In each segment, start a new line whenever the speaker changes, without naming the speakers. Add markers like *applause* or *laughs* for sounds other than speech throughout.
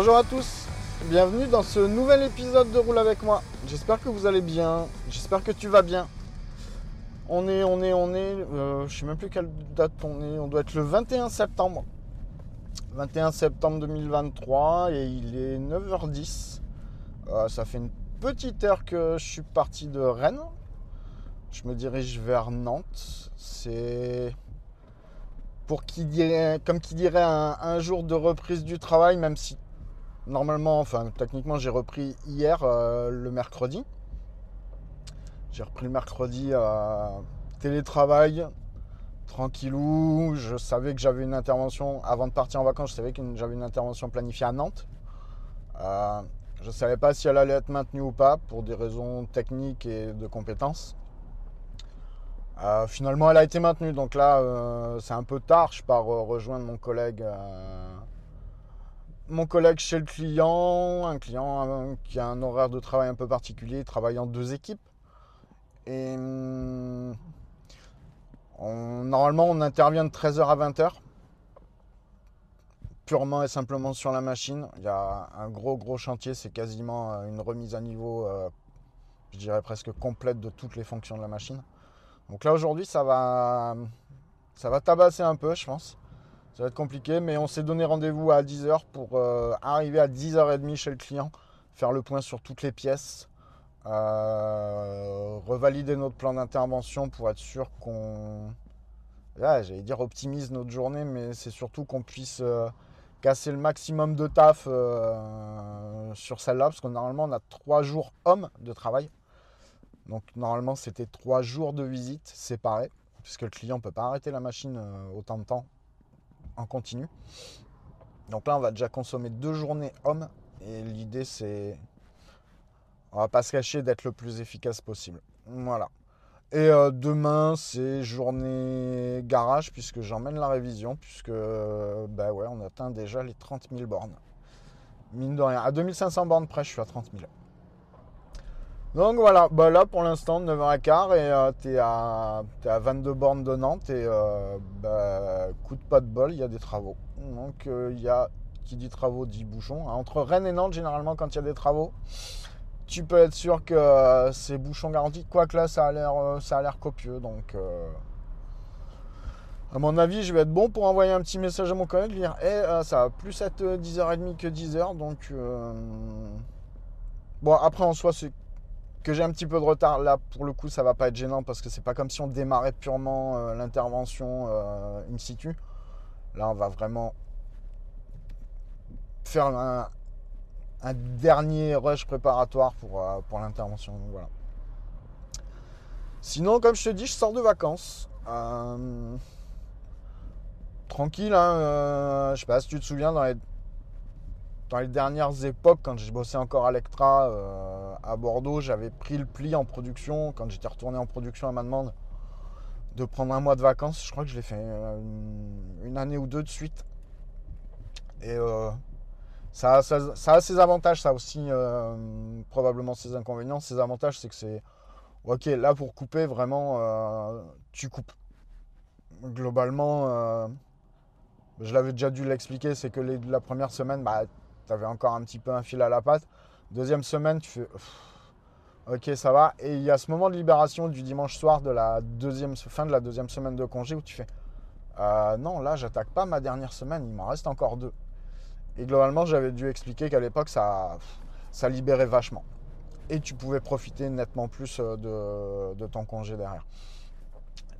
Bonjour à tous, bienvenue dans ce nouvel épisode de Roule avec moi. J'espère que vous allez bien, j'espère que tu vas bien. On est, on est, on est, euh, je sais même plus quelle date on est, on doit être le 21 septembre. 21 septembre 2023 et il est 9h10. Euh, ça fait une petite heure que je suis parti de Rennes. Je me dirige vers Nantes. C'est pour qui dirait, comme qui dirait un, un jour de reprise du travail, même si normalement, enfin techniquement, j'ai repris hier euh, le mercredi. J'ai repris le mercredi à télétravail, tranquillou. Je savais que j'avais une intervention avant de partir en vacances. Je savais que j'avais une intervention planifiée à Nantes. Euh, je ne savais pas si elle allait être maintenue ou pas pour des raisons techniques et de compétences. Euh, finalement, elle a été maintenue. Donc là, euh, c'est un peu tard. Je pars euh, rejoindre mon collègue, euh, mon collègue chez le client, un client euh, qui a un horaire de travail un peu particulier, il travaille en deux équipes. On- normalement, on intervient de 13h à 20h. Purement et simplement sur la machine. Il y a un gros gros chantier, c'est quasiment euh, une remise à niveau, euh, je dirais presque complète de toutes les fonctions de la machine. Donc là aujourd'hui ça va, ça va tabasser un peu je pense. Ça va être compliqué mais on s'est donné rendez-vous à 10h pour euh, arriver à 10h30 chez le client, faire le point sur toutes les pièces, euh, revalider notre plan d'intervention pour être sûr qu'on, là j'allais dire optimise notre journée mais c'est surtout qu'on puisse euh, casser le maximum de taf sur celle-là parce que normalement on a trois jours hommes de travail. Donc normalement c'était trois jours de visite séparés, puisque le client ne peut pas arrêter la machine autant de temps en continu. Donc là on va déjà consommer deux journées hommes, et l'idée c'est, on va pas se cacher d'être le plus efficace possible. Voilà. Et euh, demain c'est journée garage, puisque j'emmène la révision, puisque euh, bah ouais on atteint déjà les 30 000 bornes. Mine de rien, à 2500 bornes près je suis à 30 000. Donc voilà, bah là pour l'instant 9h15 et euh, à, t'es à 22 bornes de Nantes et euh, bah, coup de pas de bol, il y a des travaux. Donc euh, il y a, qui dit travaux dit bouchons. Entre Rennes et Nantes, généralement quand il y a des travaux, tu peux être sûr que euh, c'est bouchon garanti. Quoique là ça a l'air, copieux. Donc à mon avis, je vais être bon pour envoyer un petit message à mon collègue, dire Eh, euh, ça va plus être euh, 10h30 que 10h. Donc bon après en soi c'est que j'ai un petit peu de retard, là pour le coup ça va pas être gênant parce que c'est pas comme si on démarrait purement euh, l'intervention euh, in situ. Là on va vraiment faire un, un dernier rush préparatoire pour, euh, pour l'intervention. Voilà. Sinon comme je te dis je sors de vacances. Tranquille, hein, je sais pas si tu te souviens dans les dans les dernières époques, quand j'ai bossé encore à Lectra euh, à Bordeaux, j'avais pris le pli en production, quand j'étais retourné en production à ma demande, de prendre un mois de vacances. Je crois que je l'ai fait euh, une, année ou deux de suite. Et euh, ça, a ses avantages, ça aussi euh, probablement ses inconvénients. Ses avantages, c'est que c'est... Ok, là pour couper, vraiment, tu coupes. Globalement, je l'avais déjà dû l'expliquer, c'est que les- la première semaine, bah, tu avais encore un petit peu un fil à la patte. Deuxième semaine, tu fais ok, ça va. Et il y a ce moment de libération du dimanche soir de la deuxième, fin de la deuxième semaine de congé où tu fais euh, non, là, j'attaque pas ma dernière semaine, il m'en reste encore deux. Et globalement, j'avais dû expliquer qu'à l'époque, ça, ça libérait vachement. Et tu pouvais profiter nettement plus euh, de, de ton congé derrière.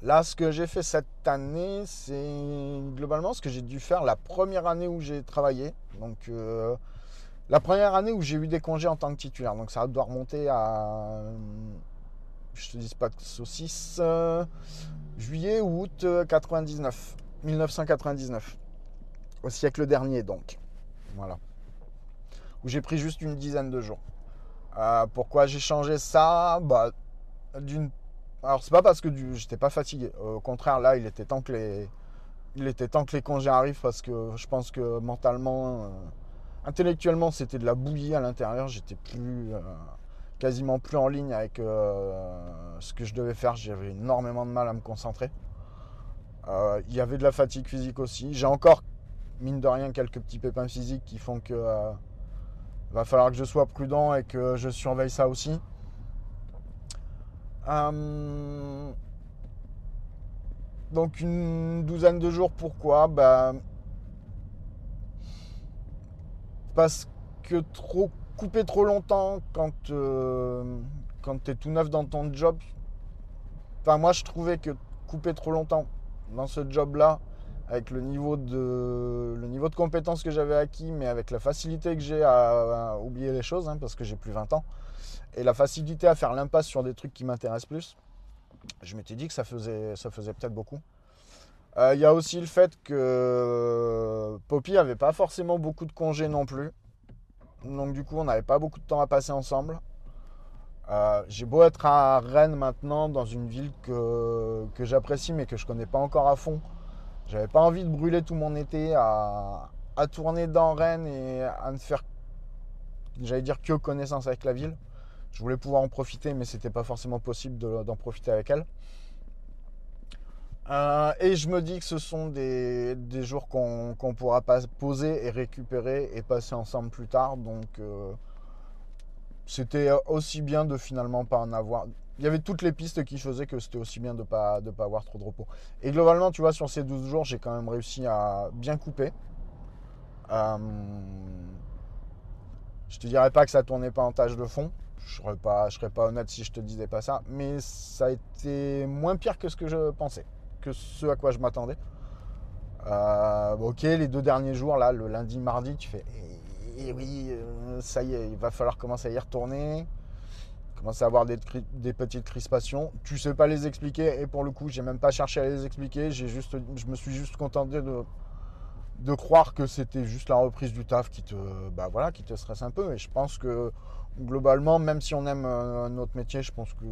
Là, ce que j'ai fait cette année, c'est globalement ce que j'ai dû faire la première année où j'ai travaillé. Donc, euh, la première année où j'ai eu des congés en tant que titulaire. Donc, ça doit remonter à. Je te dis pas que saucisse. juillet ou août 99. 1999. Au siècle dernier, donc. Voilà. Où j'ai pris juste une dizaine de jours. Euh, pourquoi j'ai changé ça? Bah, d'une alors c'est pas parce que j'étais pas fatigué. Au contraire, là, il était temps que les, il était temps que les congés arrivent parce que je pense que mentalement, euh, intellectuellement, c'était de la bouillie à l'intérieur. J'étais plus, euh, quasiment plus en ligne avec euh, ce que je devais faire. J'avais énormément de mal à me concentrer. Il y avait de la fatigue physique aussi. J'ai encore, mine de rien, quelques petits pépins physiques qui font que va falloir que je sois prudent et que je surveille ça aussi. Euh, donc une douzaine de jours, pourquoi? Bah, Parce que trop couper trop longtemps quand, euh, tu tout neuf dans ton job. Enfin moi je trouvais que couper trop longtemps dans ce job-là, avec le niveau de, compétences que j'avais acquis, mais avec la facilité que j'ai à, oublier les choses, hein, parce que j'ai plus 20 ans, et la facilité à faire l'impasse sur des trucs qui m'intéressent plus, je m'étais dit que ça faisait, peut-être beaucoup. Euh, il y a aussi le fait que Poppy n'avait pas forcément beaucoup de congés non plus. Donc du coup, on n'avait pas beaucoup de temps à passer ensemble. Euh, j'ai beau être à Rennes maintenant, dans une ville que, que j'apprécie mais que je connais pas encore à fond. J'avais pas envie de brûler tout mon été à, à tourner dans Rennes et à ne faire, j'allais dire, que connaissance avec la ville. Je voulais pouvoir en profiter, mais c'était pas forcément possible d'en profiter avec elle. Euh, et je me dis que ce sont des, jours qu'on pourra pas poser et récupérer et passer ensemble plus tard. Donc euh, c'était aussi bien de finalement pas en avoir. Il y avait toutes les pistes qui faisaient que c'était aussi bien de ne pas, de avoir trop de repos. Et globalement, tu vois, sur ces 12 jours, j'ai quand même réussi à bien couper. Euh, je te dirais pas que ça tournait pas en tâche de fond je serais pas, serais pas honnête si je te disais pas ça, mais ça a été moins pire que ce que je pensais, que ce à quoi je m'attendais. Euh, ok, les deux derniers jours, là, le lundi, mardi, tu fais, eh, eh oui, euh, ça y est, il va falloir commencer à y retourner, commencer à avoir des, petites crispations. Tu sais pas les expliquer, et pour le coup, j'ai même pas cherché à les expliquer, j'ai juste, je me suis juste contenté de, de croire que c'était juste la reprise du taf qui te, bah voilà, qui te stresse un peu. Et je pense que globalement, même si on aime euh, notre métier, je pense que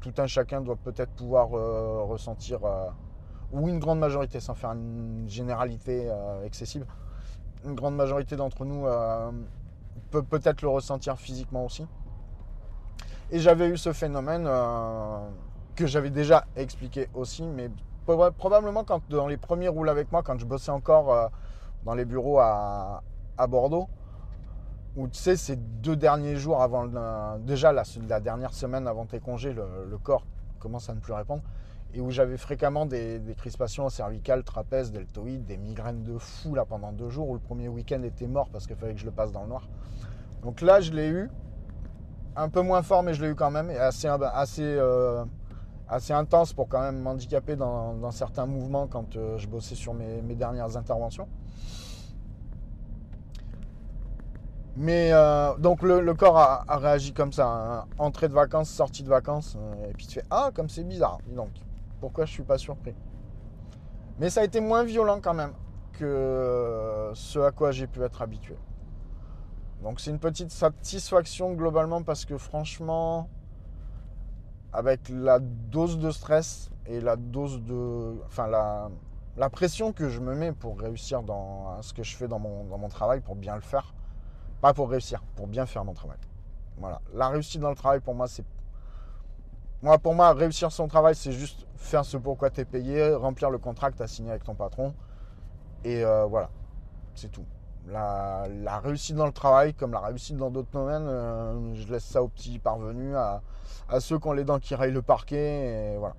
tout un chacun doit peut-être pouvoir euh, ressentir, euh, ou une grande majorité, sans faire une généralité excessive, une grande majorité d'entre nous peut peut-être le ressentir physiquement aussi. Et j'avais eu ce phénomène que j'avais déjà expliqué aussi, mais probablement quand dans les premiers roules avec moi, quand je bossais encore dans les bureaux à Bordeaux, où tu sais, ces deux derniers jours avant, déjà la, dernière semaine avant tes congés, le, corps commence à ne plus répondre, et où j'avais fréquemment des, crispations cervicales, trapèzes, deltoïdes, des migraines de fou là pendant deux jours, où le premier week-end était mort parce qu'il fallait que je le passe dans le noir. Donc là, je l'ai eu, un peu moins fort, mais je l'ai eu quand même, et assez, euh, intense pour quand même m'handicaper dans, certains mouvements quand euh, je bossais sur mes, dernières interventions. Mais euh, donc le, corps a, réagi comme ça. Hein. Entrée de vacances, sortie de vacances. Et puis tu fais Ah, comme c'est bizarre. Donc, pourquoi je suis pas surpris? Mais ça a été moins violent quand même que ce à quoi j'ai pu être habitué. Donc c'est une petite satisfaction globalement parce que franchement, avec la dose de stress et la dose de. Enfin, la, la pression que je me mets pour réussir dans ce que je fais dans mon, dans mon travail, pour bien le faire, pas pour réussir, pour bien faire mon travail. Voilà. La réussite dans le travail, pour moi, c'est. Moi, pour moi, réussir son travail, c'est juste faire ce pourquoi tu es payé, remplir le contrat que tu as signé avec ton patron. Et euh, voilà. C'est tout. La, réussite dans le travail, comme la réussite dans d'autres domaines, euh, je laisse ça aux petits parvenus, à, ceux qui ont les dents qui raillent le parquet, et voilà.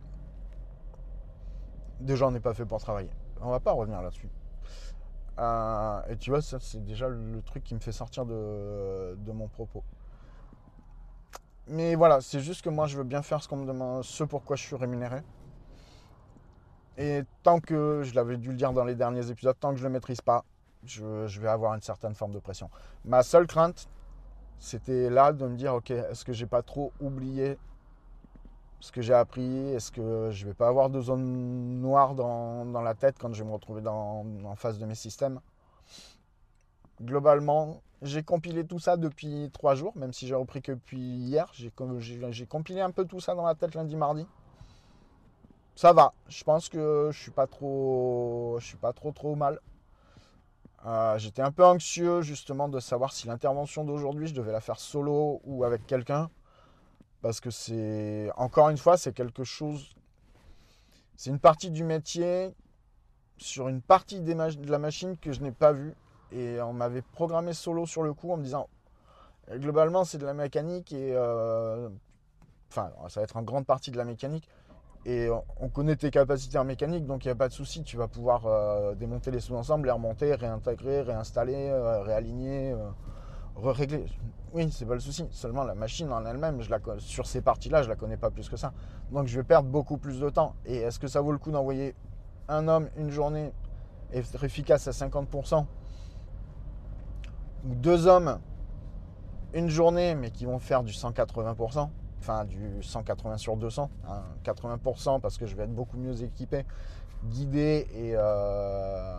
Déjà, on n'est pas fait pour travailler. On va pas revenir là-dessus. Euh, et tu vois, ça, c'est déjà le truc qui me fait sortir de, mon propos. Mais voilà, c'est juste que moi, je veux bien faire ce qu'on me demande, ce pourquoi je suis rémunéré. Et tant que, je l'avais dû le dire dans les derniers épisodes, tant que je ne le maîtrise pas, je, vais avoir une certaine forme de pression. Ma seule crainte, c'était là de me dire, ok, est-ce que j'ai pas trop oublié ce que j'ai appris? Est-ce que je vais pas avoir de zone noire dans, la tête quand je vais me retrouver en face de mes systèmes? Globalement, j'ai compilé tout ça depuis trois jours, même si j'ai repris que depuis hier. J'ai compilé un peu tout ça dans la tête lundi, mardi ça va. Je pense que je suis pas trop, je suis pas trop trop mal. Euh, j'étais un peu anxieux justement de savoir si l'intervention d'aujourd'hui je devais la faire solo ou avec quelqu'un. Parce que c'est encore une fois c'est quelque chose, c'est une partie du métier sur une partie de la machine que je n'ai pas vue. Et on m'avait programmé solo sur le coup en me disant globalement c'est de la mécanique et euh, enfin ça va être en grande partie de la mécanique et on connaît tes capacités en mécanique, donc il n'y a pas de souci. Tu vas pouvoir euh, démonter les sous-ensembles, les remonter, réintégrer, réinstaller, euh, réaligner, euh, régler. Oui, c'est pas le souci. Seulement la machine en elle-même, sur ces parties-là, je la connais pas plus que ça. Donc je vais perdre beaucoup plus de temps. Et est-ce que ça vaut le coup d'envoyer un homme une journée être efficace à 50% ou deux hommes une journée mais qui vont faire du 180% enfin du 180 sur 200, 80% hein, parce que je vais être beaucoup mieux équipé, guidé et euh,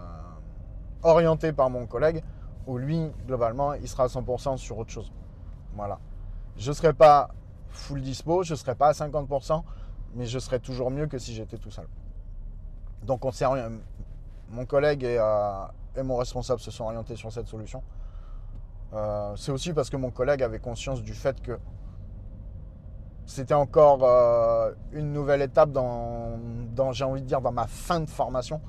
orienté par mon collègue, où lui, globalement, il sera à 100% sur autre chose. Voilà. Je ne serai pas full dispo, je ne serai pas à 50%, mais je serai toujours mieux que si j'étais tout seul. Donc on mon collègue euh, et, mon responsable se sont orientés sur cette solution. Euh, c'est aussi parce que mon collègue avait conscience du fait que c'était encore euh, une nouvelle étape dans, j'ai envie de dire, dans ma fin de formation.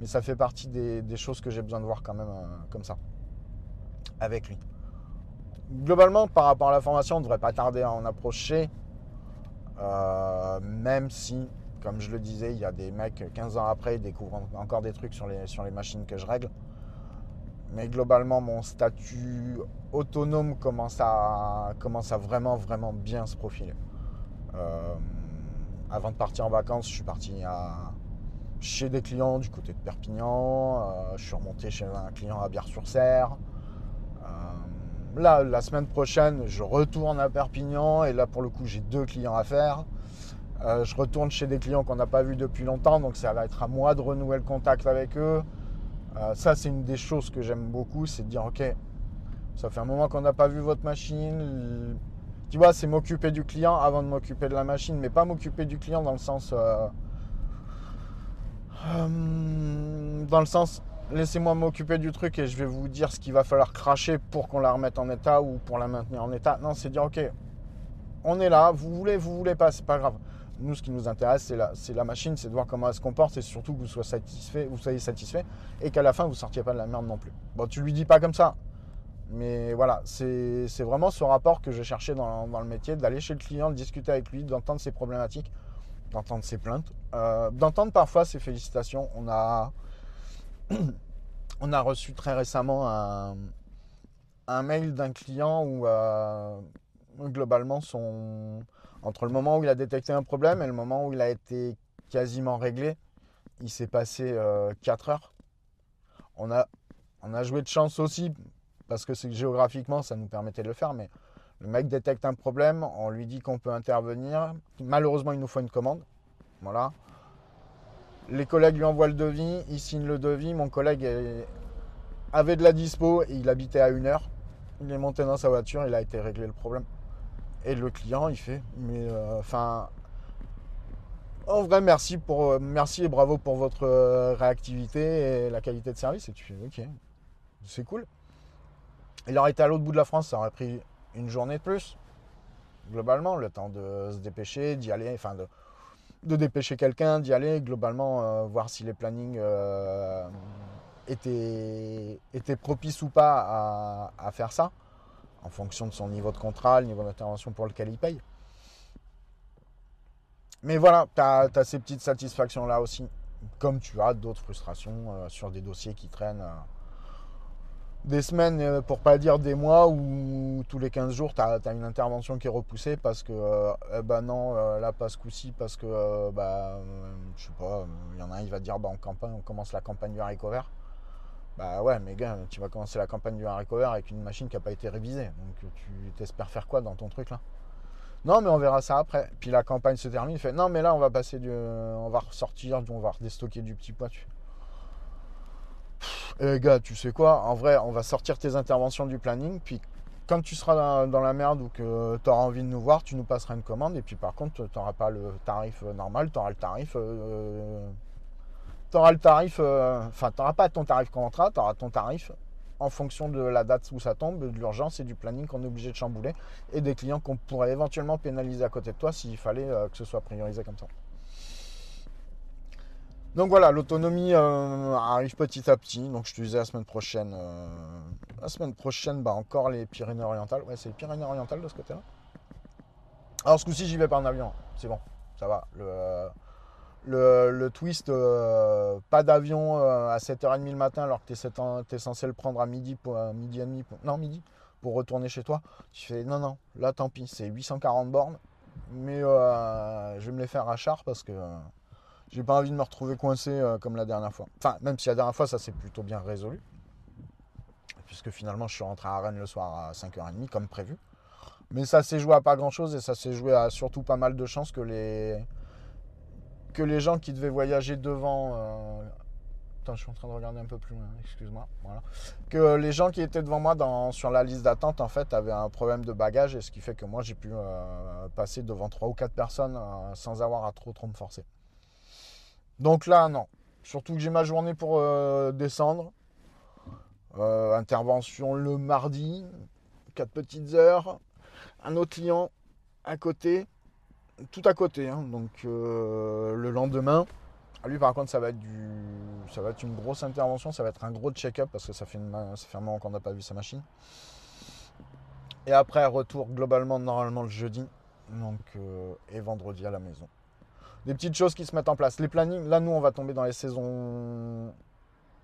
Mais ça fait partie des, choses que j'ai besoin de voir quand même euh, comme ça, avec lui. Globalement, par rapport à la formation, on ne devrait pas tarder à en approcher. Euh, même si, comme je le disais, il y a des mecs 15 ans après, ils découvrent encore des trucs sur les, sur les machines que je règle. Mais globalement, mon statut autonome commence à, commence à vraiment, vraiment bien se profiler. Euh, avant de partir en vacances, je suis parti chez des clients du côté de Perpignan. Euh, je suis remonté chez un client à Bière-sur-Serre. Euh, là, la semaine prochaine, je retourne à Perpignan et là, pour le coup, j'ai deux clients à faire. je retourne chez des clients qu'on n'a pas vus depuis longtemps, donc ça va être à moi de renouer le contact avec eux. ça, c'est une des choses que j'aime beaucoup, c'est de dire, ok, ça fait un moment qu'on n'a pas vu votre machine. Tu vois, c'est m'occuper du client avant de m'occuper de la machine, mais pas m'occuper du client dans le sens. Euh, euh, dans le sens, laissez-moi m'occuper du truc et je vais vous dire ce qu'il va falloir cracher pour qu'on la remette en état ou pour la maintenir en état. Non, c'est dire, ok, on est là, vous voulez, vous voulez pas, c'est pas grave. Nous, ce qui nous intéresse, c'est la, la machine, c'est de voir comment elle se comporte et surtout que vous soyez satisfait, vous soyez satisfait et qu'à la fin, vous sortiez pas de la merde non plus. Bon, tu lui dis pas comme ça. Mais voilà, c'est vraiment ce rapport que je cherchais dans, le métier, d'aller chez le client, de discuter avec lui, d'entendre ses problématiques, d'entendre ses plaintes, euh, d'entendre parfois ses félicitations. On a, *clears throat* on a reçu très récemment un, un mail d'un client où euh, globalement, son, entre le moment où il a détecté un problème et le moment où il a été quasiment réglé, il s'est passé 4 euh, heures. On a, on a joué de chance aussi parce que géographiquement, ça nous permettait de le faire, mais le mec détecte un problème, on lui dit qu'on peut intervenir. Malheureusement, il nous faut une commande. Voilà. Les collègues lui envoient le devis, il signe le devis. Mon collègue avait de la dispo et il habitait à une heure. Il est monté dans sa voiture, il a été réglé le problème. Et le client, il fait, mais euh, enfin, en vrai, merci pour, merci et bravo pour votre euh, réactivité et la qualité de service. Et tu fais, ok, c'est cool. Il aurait été à l'autre bout de la France, ça aurait pris une journée de plus. Globalement, le temps de se dépêcher, d'y aller, enfin de, de dépêcher quelqu'un, d'y aller, globalement, euh, voir si les plannings, euh, était, était propice ou pas à, faire ça, en fonction de son niveau de contrat, le niveau d'intervention pour lequel il paye. Mais voilà, tu as, ces petites satisfactions-là aussi, comme tu as d'autres frustrations euh, sur des dossiers qui traînent. Des semaines, euh, pour pas dire des mois, où tous les 15 jours, tu as, une intervention qui est repoussée parce que, euh, bah non, euh, là, pas ce coup-ci, parce que, bah, je sais pas, il y en a un, il va dire, bah, on, on commence la campagne du haricot vert. Bah ouais, mais gars, tu vas commencer la campagne du haricot avec une machine qui n'a pas été révisée. Donc, tu t'espères faire quoi dans ton truc là? Non, mais on verra ça après. Puis la campagne se termine, il fait, non, mais là, on va passer du. On va ressortir, on va redéstocker du petit poids. Eh gars, tu sais quoi En vrai, on va sortir tes interventions du planning, puis quand tu seras dans, la merde ou que tu auras envie de nous voir, tu nous passeras une commande, et puis par contre, tu n'auras pas le tarif euh, normal, tu auras le tarif. Euh, tu auras le tarif. Euh, enfin, tu n'auras pas ton tarif contrat, tu auras ton tarif en fonction de la date où ça tombe, de l'urgence et du planning qu'on est obligé de chambouler, et des clients qu'on pourrait éventuellement pénaliser à côté de toi s'il fallait que ce soit priorisé comme ça. Donc voilà, l'autonomie euh, arrive petit à petit. Donc je te disais la semaine prochaine. Euh, la semaine prochaine, bah encore les Pyrénées-Orientales. Ouais, c'est les Pyrénées-Orientales de ce côté-là. Alors ce coup-ci, j'y vais par un avion. C'est bon, ça va. Le, le, twist, euh, pas d'avion à 7h30 le matin alors que tu es, censé le prendre à midi, pour, midi et demi. non, midi, pour retourner chez toi. Tu fais non, non, là tant pis, c'est 840 bornes. Mais je vais me les faire à char parce que j'ai pas envie de me retrouver coincé euh, comme la dernière fois. Enfin, même si la dernière fois, ça s'est plutôt bien résolu. Puisque finalement, je suis rentré à Rennes le soir à 5h30, comme prévu. Mais ça s'est joué à pas grand chose et ça s'est joué à surtout pas mal de chances que les, que les gens qui devaient voyager devant. Euh, attends, je suis en train de regarder un peu plus loin, excuse-moi. Voilà. Que les gens qui étaient devant moi sur la liste d'attente, en fait, avaient un problème de bagage et ce qui fait que moi, j'ai pu euh, passer devant 3 ou 4 personnes sans avoir à trop, trop me forcer. Donc là, non. Surtout que j'ai ma journée pour euh, descendre. Euh, intervention le mardi, 4 petites heures. Un autre client à côté, tout à côté. Hein. donc euh, le lendemain, lui par contre ça va être du, ça va être une grosse intervention, ça va être un gros check-up parce que ça fait, un moment qu'on n'a pas vu sa machine. Et après retour globalement normalement le jeudi, et vendredi à la maison des petites choses qui se mettent en place. Les plannings, là nous on va tomber dans les saisons,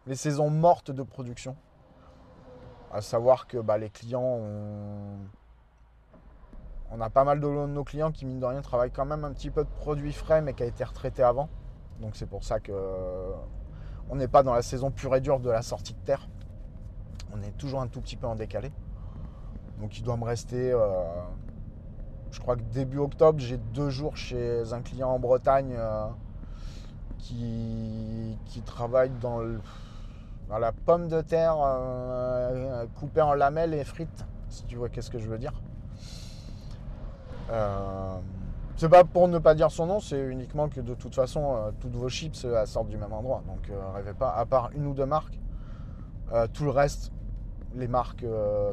les saisons mortes de production. À savoir que bah, les clients, on... a pas mal de nos clients qui mine de rien travaillent quand même un petit peu de produits frais mais qui a été retraité avant. Donc c'est pour ça que on n'est pas dans la saison pure et dure de la sortie de terre. On est toujours un tout petit peu en décalé. Donc il doit me rester euh, je crois que début octobre, j'ai deux jours chez un client en Bretagne euh, qui, travaille dans, la pomme de terre euh, coupée en lamelles et frites, si tu vois qu'est-ce que je veux dire. Euh, c'est pas pour ne pas dire son nom, c'est uniquement que de toute façon, toutes vos chips sortent du même endroit. Donc rêvez pas, à part une ou deux marques, tout le reste, les marques,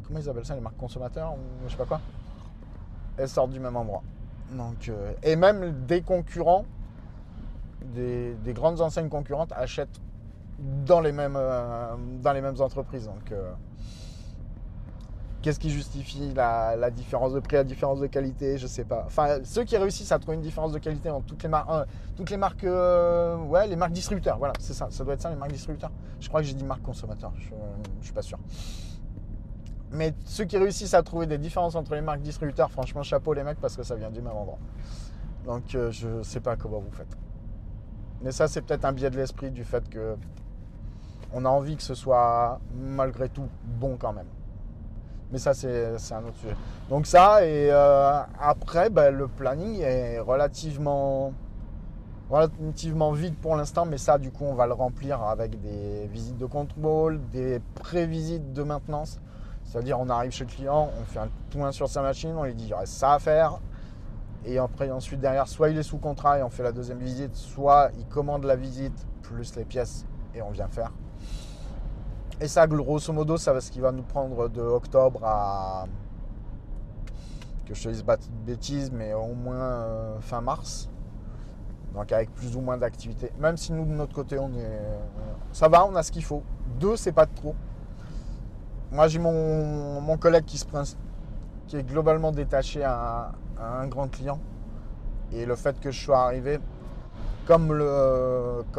comment ils appellent ça, les marques consommateurs je sais pas quoi, elles sortent du même endroit. Donc, euh, et même des concurrents, des, grandes enseignes concurrentes achètent dans les mêmes, euh, dans les mêmes entreprises. Donc, euh, qu'est-ce qui justifie la, différence de prix, la différence de qualité Je sais pas. Enfin, ceux qui réussissent à trouver une différence de qualité dans toutes les marques, toutes les marques, ouais, les marques distributeurs. Voilà, c'est ça. Ça doit être ça, les marques distributeurs. Je crois que j'ai dit marque consommateur. Je, je suis pas sûr. Mais ceux qui réussissent à trouver des différences entre les marques distributeurs, franchement, chapeau les mecs parce que ça vient du même endroit. Donc euh, je ne sais pas comment vous faites. Mais ça, c'est peut-être un biais de l'esprit du fait que on a envie que ce soit malgré tout bon quand même. Mais ça, c'est un autre sujet. Donc ça, et euh, après, ben, le planning est relativement, relativement vide pour l'instant, mais ça, du coup, on va le remplir avec des visites de contrôle, des pré-visites de maintenance. C'est-à-dire, on arrive chez le client, on fait un point sur sa machine, on lui dit il reste ça à faire. Et après, ensuite, derrière, soit il est sous contrat et on fait la deuxième visite, soit il commande la visite plus les pièces et on vient faire. Et ça, grosso modo, ça va ce qui va nous prendre de octobre à. que je te dise bêtises, mais au moins euh, fin mars. Donc avec plus ou moins d'activité. Même si nous de notre côté on est. Ça va, on a ce qu'il faut. Deux, c'est pas de trop. Moi j'ai mon, collègue qui, se, qui est globalement détaché à, un grand client. Et le fait que je sois arrivé, comme,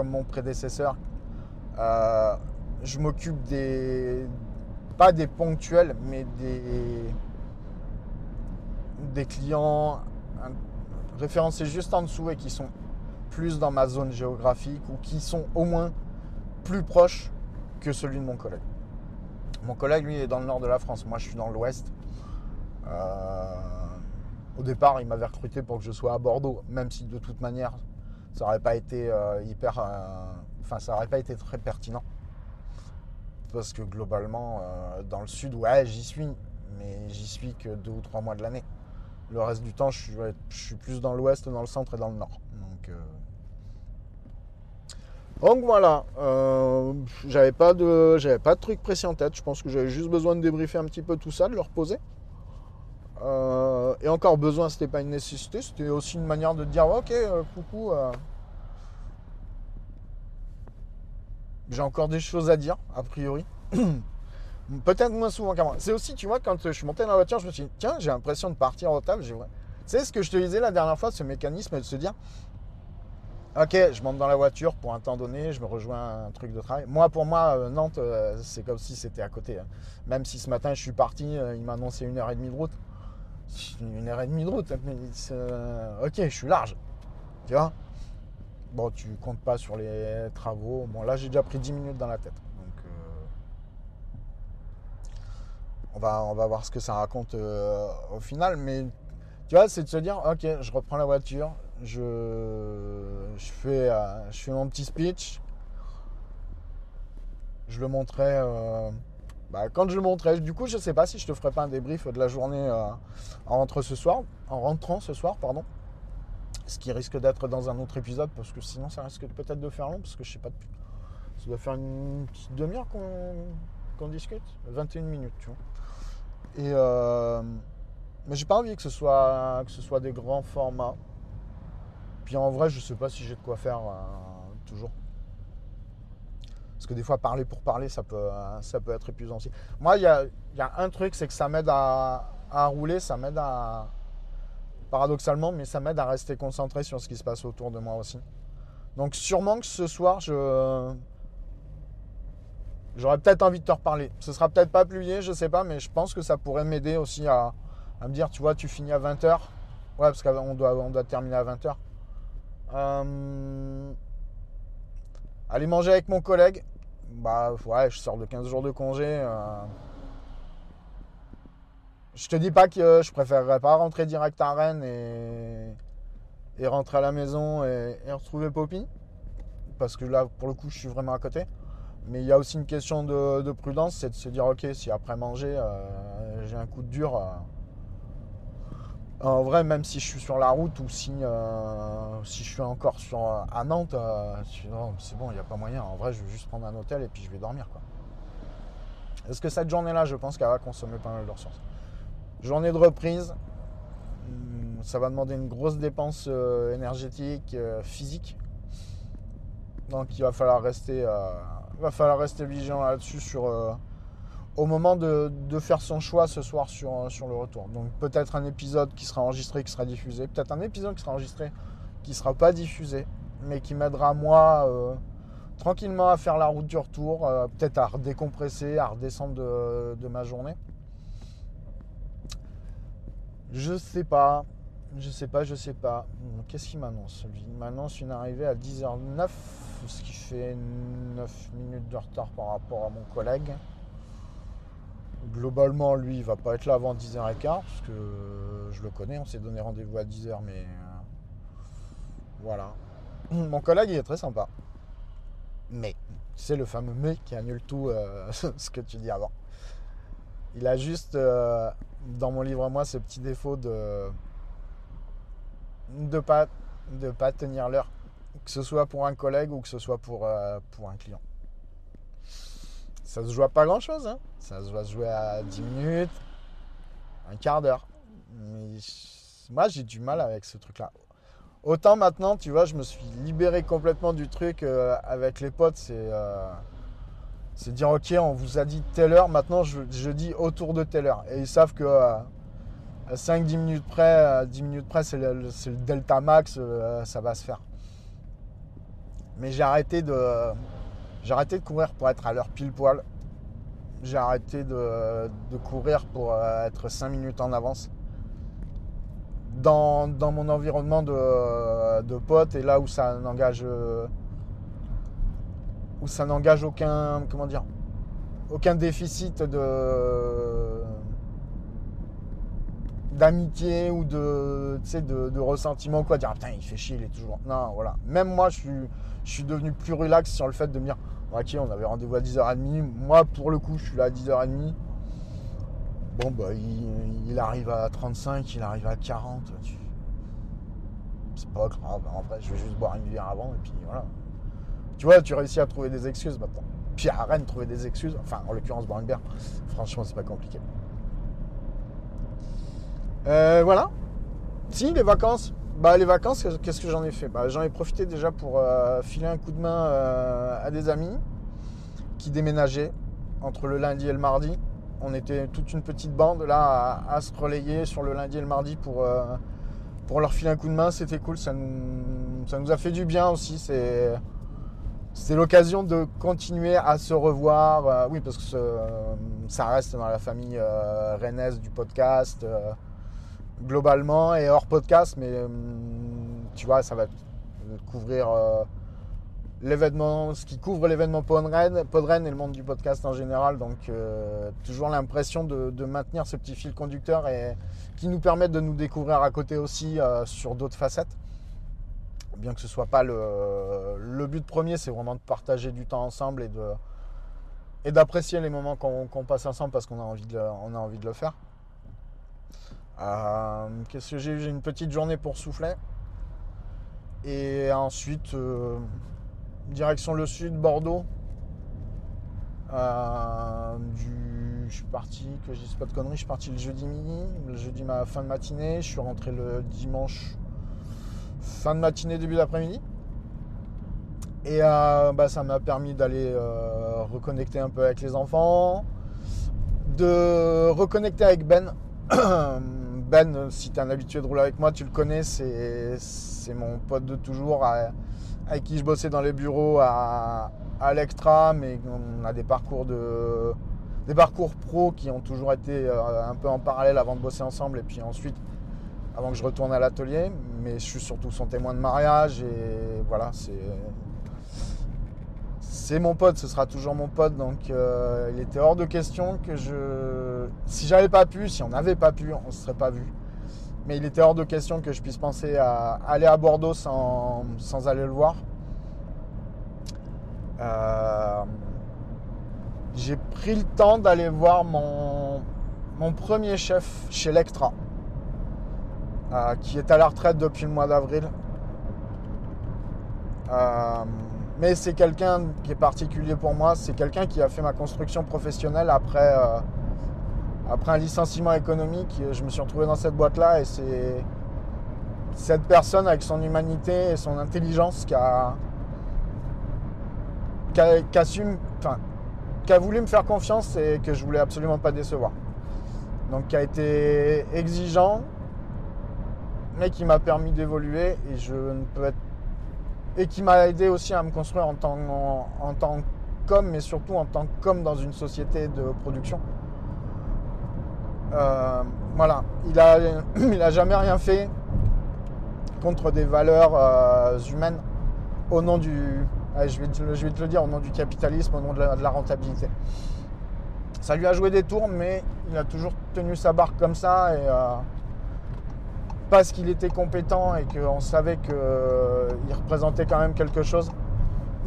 mon prédécesseur, euh, je m'occupe des. pas des ponctuels, mais des clients référencés juste en dessous et qui sont plus dans ma zone géographique ou qui sont au moins plus proches que celui de mon collègue. Mon collègue, lui, est dans le nord de la France. Moi, je suis dans l'ouest. Euh, au départ, il m'avait recruté pour que je sois à Bordeaux, même si de toute manière, ça n'aurait pas été euh, hyper. Euh, enfin, ça n'aurait pas été très pertinent. Parce que globalement, dans le sud, ouais, j'y suis, mais j'y suis que deux ou trois mois de l'année. Le reste du temps, je suis, je suis plus dans l'ouest, dans le centre et dans le nord. Donc, donc voilà, euh, j'avais pas de j'avais pas de truc précis en tête. Je pense que j'avais juste besoin de débriefer un petit peu tout ça, de le reposer. Euh, et encore besoin, c'était pas une nécessité, c'était aussi une manière de dire ok, euh, coucou. J'ai encore des choses à dire, a priori. *clears throat* Peut-être moins souvent qu'avant. C'est aussi, tu vois, quand je suis monté dans la voiture, je me suis dit, tiens, j'ai l'impression de partir au table. Tu sais ce que je te disais la dernière fois, ce mécanisme de se dire, Ok, je monte dans la voiture pour un temps donné, je me rejoins un truc de travail. Moi, pour moi, euh, Nantes, euh, c'est comme si c'était à côté. Hein. Même si ce matin je suis parti, euh, il m'a annoncé une heure et demie de route. Une heure et demie de route, mais ok, je suis large. Tu vois Bon, tu comptes pas sur les travaux. Bon, là, j'ai déjà pris 10 minutes dans la tête. Donc, on, va, on va voir ce que ça raconte au final. Mais tu vois, c'est de se dire, ok, je reprends la voiture, je, fais, euh, je fais mon petit speech. Je le montrerai. Euh, bah, quand je le montrerai, du coup, je sais pas si je te ferai pas un débrief de la journée euh, en rentrant ce soir, en rentrant ce soir, pardon. Ce qui risque d'être dans un autre épisode, parce que sinon ça risque peut-être de faire long, parce que je sais pas. Ça doit faire une petite demi-heure qu'on discute, 21 minutes, tu vois. Et mais j'ai pas envie que ce soit que ce soit des grands formats en vrai, je sais pas si j'ai de quoi faire euh, toujours. Parce que des fois, parler pour parler, ça peut, euh, être épuisant aussi. Moi, il y a, un truc, c'est que ça m'aide à, rouler, ça m'aide à. Paradoxalement, mais ça m'aide à rester concentré sur ce qui se passe autour de moi aussi. Donc, sûrement que ce soir, je. J'aurais peut-être envie de te reparler. Ce sera peut-être pas publié, je sais pas, mais je pense que ça pourrait m'aider aussi à, me dire, tu vois, tu finis à 20h. Ouais, parce qu'on doit, on doit terminer à 20h. Euh, aller manger avec mon collègue. Bah ouais, je sors de 15 jours de congé. Euh. Je te dis pas que je préférerais pas rentrer direct à Rennes et, et rentrer à la maison et, retrouver Poppy. Parce que là, pour le coup, je suis vraiment à côté. Mais il y a aussi une question de, prudence, c'est de se dire, ok, si après manger, euh, j'ai un coup de dur, en vrai, même si je suis sur la route ou si, euh, si je suis encore sur, euh, à Nantes, euh, c'est bon, il n'y a pas moyen. En vrai, je vais juste prendre un hôtel et puis je vais dormir. Est-ce que cette journée-là, je pense qu'elle va consommer pas mal de ressources? Journée de reprise, hmm, ça va demander une grosse dépense énergétique, physique. Donc il va falloir rester, va falloir rester vigilant là-dessus sur au moment de, faire son choix ce soir sur, sur le retour. Donc peut-être un épisode qui sera enregistré, qui sera diffusé, peut-être un épisode qui sera enregistré, qui ne sera pas diffusé, mais qui m'aidera moi euh, tranquillement à faire la route du retour, euh, peut-être à redécompresser, à redescendre de, ma journée. Je sais pas, je sais pas, je sais pas. Qu'est-ce qu'il m'annonce Il m'annonce une arrivée à 10h09, ce qui fait 9 minutes de retard par rapport à mon collègue. Globalement, lui, il va pas être là avant 10h15, parce que je le connais, on s'est donné rendez-vous à 10h, mais euh, voilà. *clears throat* Mon collègue, il est très sympa. Mais, c'est le fameux mais qui annule tout euh, *laughs* ce que tu dis avant. Il a juste, euh, dans mon livre à moi, ce petit défaut de de pas, de pas tenir l'heure, que ce soit pour un collègue ou que ce soit pour un client. Ça se joue à pas grand chose. Hein. Ça se va jouer à 10 minutes, un quart d'heure. Mais moi, j'ai du mal avec ce truc-là. Autant maintenant, tu vois, je me suis libéré complètement du truc euh, avec les potes. C'est euh, c'est dire, ok, on vous a dit telle heure, maintenant je, je dis autour de telle heure. Et ils savent que euh, à 5-10 minutes près, à 10 minutes près, c'est le, delta max, euh, ça va se faire. Mais j'ai arrêté de. J'ai arrêté de courir pour être à l'heure pile poil. J'ai arrêté de, courir pour euh, être 5 minutes en avance. Dans, dans mon environnement de, de potes et là où ça n'engage où ça n'engage aucun comment dire aucun déficit de d'amitié ou de, de, ressentiment quoi dire Ah, putain il fait chier il est toujours non voilà. Même moi je suis je suis devenu plus relax sur le fait de me dire ok on avait rendez-vous à 10h30 moi pour le coup je suis là à 10h30 bon bah il, arrive à 35 il arrive à 40 tu- c'est pas grave en vrai je vais juste boire une bière avant et puis voilà. Tu vois tu réussis à trouver des excuses maintenant puis à Rennes trouver des excuses enfin en l'occurrence boire une bière franchement c'est pas compliqué euh, voilà. Si, les vacances. Bah, les vacances, qu'est-ce que j'en ai fait? Bah, J'en ai profité déjà pour euh, filer un coup de main euh, à des amis qui déménageaient entre le lundi et le mardi. On était toute une petite bande là à, se relayer sur le lundi et le mardi pour, leur filer un coup de main. C'était cool, ça nous, a fait du bien aussi. C'est, l'occasion de continuer à se revoir. Oui, parce que ça reste dans la famille euh, rennaise du podcast. Globalement et hors podcast, mais euh, tu vois, ça va couvrir euh, l'événement, ce qui couvre l'événement Podren, Podren et le monde du podcast en général. Donc, euh, toujours l'impression de, maintenir ce petit fil conducteur et qui nous permet de nous découvrir à côté aussi sur d'autres facettes. Bien que ce soit pas le, le but premier, c'est vraiment de partager du temps ensemble et de et d'apprécier les moments qu'on passe ensemble parce qu'on a a envie de le faire. Euh, Qu'est-ce que j'ai eu? J'ai une petite journée pour souffler. Et ensuite, euh, direction le sud, Bordeaux. Euh, je suis parti, que je dise pas de conneries, je suis parti le jeudi midi, le jeudi ma fin de matinée. Je suis rentré le dimanche fin de matinée, début d'après-midi. Et bah, ça m'a permis d'aller reconnecter un peu avec les enfants, de reconnecter avec Ben. *clears throat* Ben, si tu es un habitué de rouler avec moi, tu le connais, c'est mon pote de toujours avec qui je bossais dans les bureaux à, à Electra, mais on a des parcours de des parcours pro qui ont toujours été euh, un peu en parallèle avant de bosser ensemble et puis ensuite avant que je retourne à l'atelier. Mais je suis surtout son témoin de mariage et voilà, c'est c'est mon pote, ce sera toujours mon pote, donc euh, il était hors de question que je. Si j'avais pas pu, si on n'avait pas pu, on se serait pas vu. Mais il était hors de question que je puisse penser à aller à Bordeaux sans, sans aller le voir. Euh, J'ai pris le temps d'aller voir mon, mon premier chef chez Lectra, euh, qui est à la retraite depuis le mois d'avril. Mais c'est quelqu'un qui est particulier pour moi. C'est quelqu'un qui a fait ma construction professionnelle après, euh, après un licenciement économique. Je me suis retrouvé dans cette boîte-là et c'est cette personne avec son humanité et son intelligence qui a, qui a, enfin, qui a voulu me faire confiance et que je voulais absolument pas décevoir. Donc qui a été exigeant, mais qui m'a permis d'évoluer et je ne peux être et qui m'a aidé aussi à me construire en tant, en, tant qu'homme, mais surtout en tant qu'homme dans une société de production. Euh, voilà, il a, *clears throat* il a jamais rien fait contre des valeurs euh, humaines au nom du, allez, je, vais je vais te le dire, au nom du capitalisme, au nom de la, de la rentabilité. Ça lui a joué des tours, mais il a toujours tenu sa barque comme ça et euh, parce qu'il était compétent et qu'on savait qu'il représentait quand même quelque chose,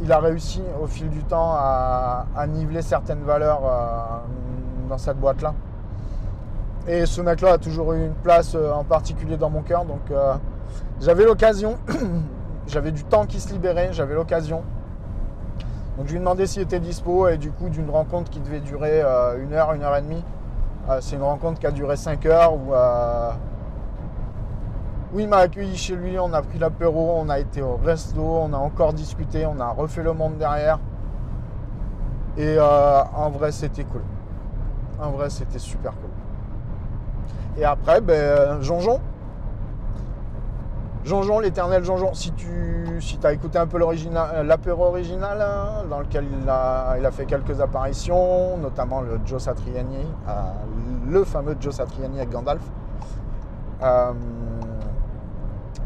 il a réussi au fil du temps à, niveler certaines valeurs euh, dans cette boîte-là. Et ce mec-là a toujours eu une place euh, en particulier dans mon cœur. Donc euh, j'avais l'occasion, *coughs* j'avais du temps qui se libérait, j'avais l'occasion. Donc je lui ai demandé s'il était dispo et du coup d'une rencontre qui devait durer euh, une heure, une heure et demie. euh, c'est une rencontre qui a duré 5 heures euh, où il m'a accueilli chez lui, on a pris l'apéro, on a été au resto, on a encore discuté, on a refait le monde derrière. Et euh, en vrai, c'était cool. En vrai, c'était super cool. Et après, ben, Jonjon. Jonjon, l'éternel Jonjon. Si tu si as écouté un peu l'apéro original, hein, dans lequel il a, il a fait quelques apparitions, notamment le Joe Satriani, euh, le fameux Joe Satriani avec Gandalf. Euh,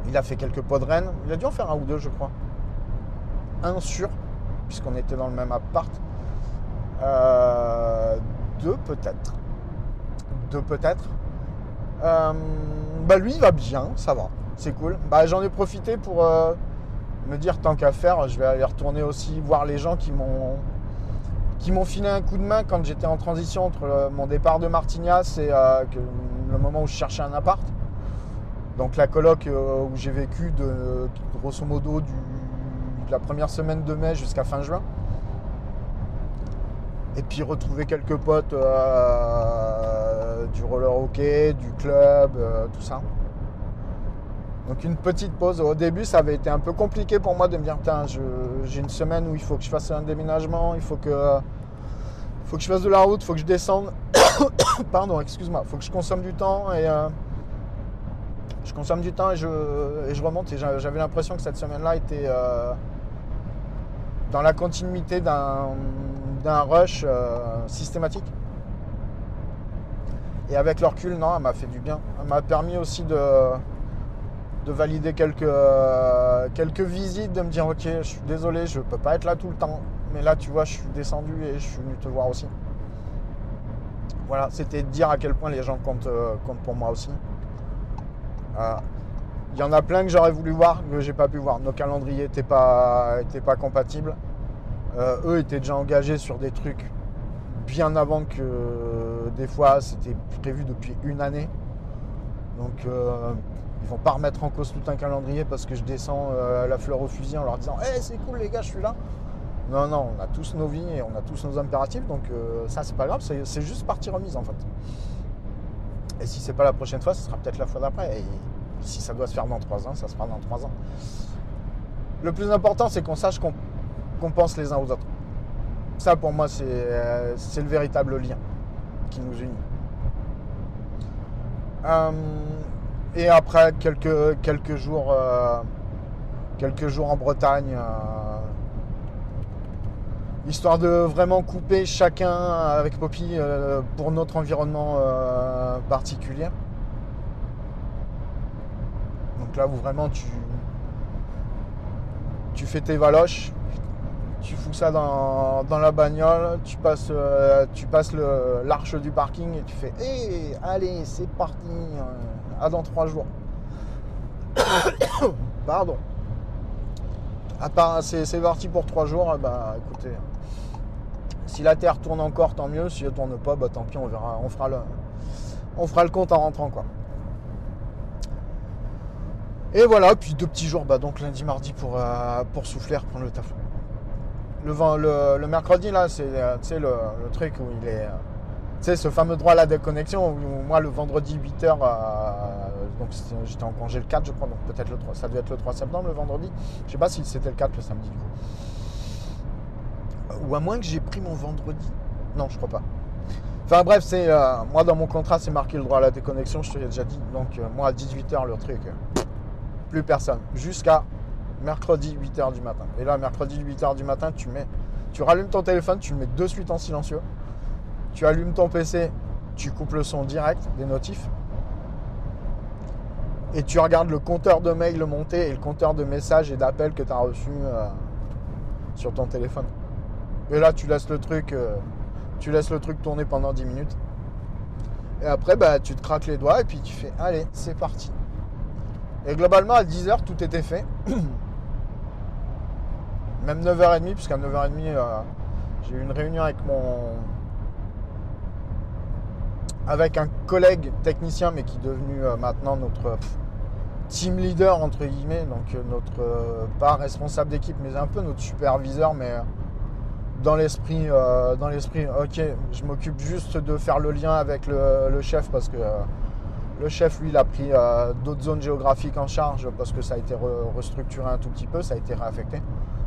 il a fait quelques pots de rennes. Il a dû en faire un ou deux, je crois. Un sûr, puisqu'on était dans le même appart. Euh, deux peut-être. Deux peut-être. Euh, bah lui il va bien, ça va, c'est cool. Bah j'en ai profité pour euh, me dire tant qu'à faire, je vais aller retourner aussi voir les gens qui m'ont qui m'ont filé un coup de main quand j'étais en transition entre mon départ de Martignas et le moment où je cherchais un appart. Donc la coloc où j'ai vécu de grosso modo de la première semaine de mai jusqu'à fin juin. Et puis retrouver quelques potes euh, du roller hockey, du club, euh, tout ça. Donc une petite pause. Au début, ça avait été un peu compliqué pour moi de me dire, j'ai une semaine où il faut que je fasse un déménagement, il faut que, faut que je fasse de la route, il faut que je descende. *coughs* Pardon, excuse-moi, il faut que je consomme du temps et euh, je consomme du temps et je, remonte. Et j'avais l'impression que cette semaine-là était dans la continuité d'un rush euh, systématique. Et avec le recul, non, elle m'a fait du bien. Elle m'a permis aussi de, de valider quelques, euh, quelques visites, de me dire ok, je suis désolé, je peux pas être là tout le temps. Mais là, tu vois, je suis descendu et je suis venu te voir aussi. Voilà, c'était dire à quel point les gens euh, comptent pour moi aussi. Il y en a plein que j'aurais voulu voir, que j'ai pas pu voir. Nos calendriers n'étaient pas, compatibles. Euh, eux étaient déjà engagés sur des trucs bien avant que euh, des fois c'était prévu depuis une année. Donc euh, ils vont pas remettre en cause tout un calendrier parce que je descends la fleur au fusil en leur disant hey, c'est cool les gars je suis là. Non non on a tous nos vies et on a tous nos impératifs donc ça c'est pas grave c'est juste partie remise en fait. Et si c'est pas la prochaine fois, ce sera peut-être la fois d'après. Et si ça doit se faire dans trois ans, ça se fera dans trois ans. Le plus important, c'est qu'on sache qu'on pense les uns aux autres. Ça, pour moi, euh, c'est le véritable lien qui nous unit. Euh, et après quelques, jours, euh, quelques jours en Bretagne, histoire de vraiment couper chacun avec Poppy pour notre environnement particulier. Donc là où vraiment tu, tu fais tes valoches, tu fous ça dans, la bagnole, tu passes, euh, tu passes l'arche du parking et tu fais Hé, allez, c'est parti, euh, à dans trois jours. *coughs* Pardon. À part, c'est parti pour trois jours, bah écoutez, si la Terre tourne encore, tant mieux. Si elle tourne pas, bah tant pis, on verra, on fera le, on fera le compte en rentrant quoi. Et voilà, puis deux petits jours, bah donc lundi, mardi pour, euh, pour souffler, prendre le taf le, le, mercredi, là, c'est euh, le, le, truc où il est. Euh, tu sais, ce fameux droit à la déconnexion, où moi, le vendredi 8h, euh, donc j'étais en congé le 4, je crois, donc peut-être le 3, ça devait être le 3 septembre, le vendredi. Je sais pas si c'était le 4, le samedi, du coup. Ou à moins que j'ai pris mon vendredi. Non, je crois pas. Enfin bref, c'est moi dans mon contrat, c'est marqué le droit à la déconnexion, je te l'ai déjà dit. Donc moi à 18h, le truc, plus personne. Jusqu'à mercredi 8h du matin. Et là, mercredi 8h du matin, tu mets, tu rallumes ton téléphone, tu le mets de suite en silencieux. Tu allumes ton PC, tu coupes le son direct des notifs. Et tu regardes le compteur de mails monter et le compteur de messages et d'appels que tu as reçus euh, sur ton téléphone. Et là, tu laisses le truc, euh, tu laisses le truc tourner pendant 10 minutes. Et après, bah, tu te craques les doigts et puis tu fais, allez, c'est parti. Et globalement, à 10h, tout était fait. *clears throat* même 9h30, puisqu'à 9h30, euh, j'ai eu une réunion avec mon. avec un collègue technicien, mais qui est devenu euh, maintenant notre team leader, entre guillemets, donc notre. pas responsable d'équipe, mais un peu notre superviseur, mais dans l'esprit, dans l'esprit, ok, je m'occupe juste de faire le lien avec le, chef parce que Le chef, lui, il a pris euh, d'autres zones géographiques en charge parce que ça a été restructuré un tout petit peu, ça a été réaffecté.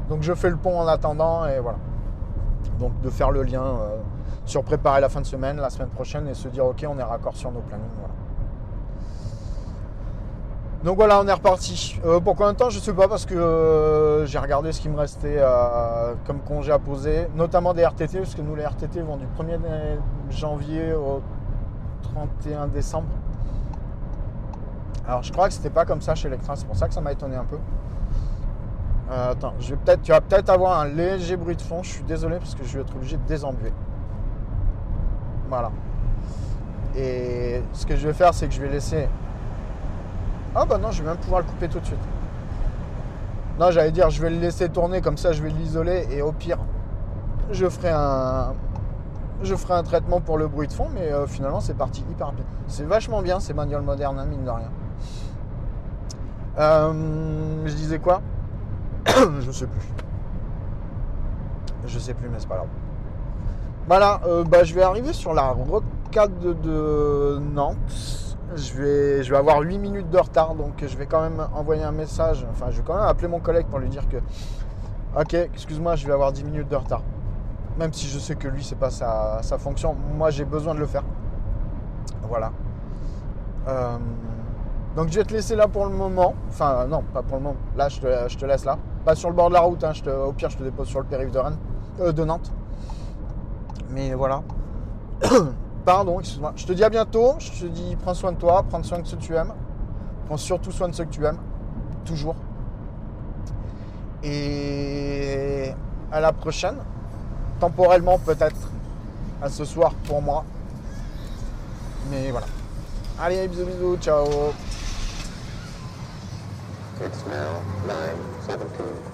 Donc je fais le pont en attendant et voilà. Donc de faire le lien euh, sur préparer la fin de semaine, la semaine prochaine et se dire ok on est raccord sur nos plannings. Donc voilà, on est reparti. Euh, pour combien de temps Je sais pas parce que j'ai regardé ce qui me restait comme congé à poser, notamment des RTT, parce que nous les RTT vont du 1er janvier au 31 décembre. Alors je crois que c'était pas comme ça chez Electra, c'est pour ça que ça m'a étonné un peu. Euh, attends, je vais peut-être, tu vas peut-être avoir un léger bruit de fond. Je suis désolé parce que je vais être obligé de désembuer. Voilà. Et ce que je vais faire, c'est que je vais laisser. Ah bah non, je vais même pouvoir le couper tout de suite. Non, j'allais dire, je vais le laisser tourner comme ça, je vais l'isoler et au pire, je ferai un, je ferai un traitement pour le bruit de fond, mais euh, finalement, c'est parti hyper rapide. C'est vachement bien ces manuels modernes, hein, mine de rien. Euh, je disais quoi? *coughs* Je sais plus. Je sais plus, mais c'est pas grave. Voilà, euh, bah, je vais arriver sur la rocade de, Nantes. Je vais, je vais avoir 8 minutes de retard, donc je vais quand même envoyer un message. Enfin, je vais quand même appeler mon collègue pour lui dire que, ok, excuse-moi, je vais avoir 10 minutes de retard. Même si je sais que lui, c'est pas sa, sa, fonction. Moi, j'ai besoin de le faire. Voilà. Euh, donc je vais te laisser là pour le moment. Enfin non, pas pour le moment. Là, je te, laisse là. Pas sur le bord de la route. Hein. Je te, au pire, je te dépose sur le périph' de Rennes, euh, de Nantes. Mais voilà. *clears throat* Pardon, excuse-moi. Je te dis à bientôt. Je te dis prends soin de toi, prends soin de ceux que tu aimes. Prends surtout soin de ceux que tu aimes. Toujours. Et à la prochaine. Temporellement peut-être. À ce soir pour moi. Mais voilà. Allez, bisous, bisous, ciao. It's now 9.17.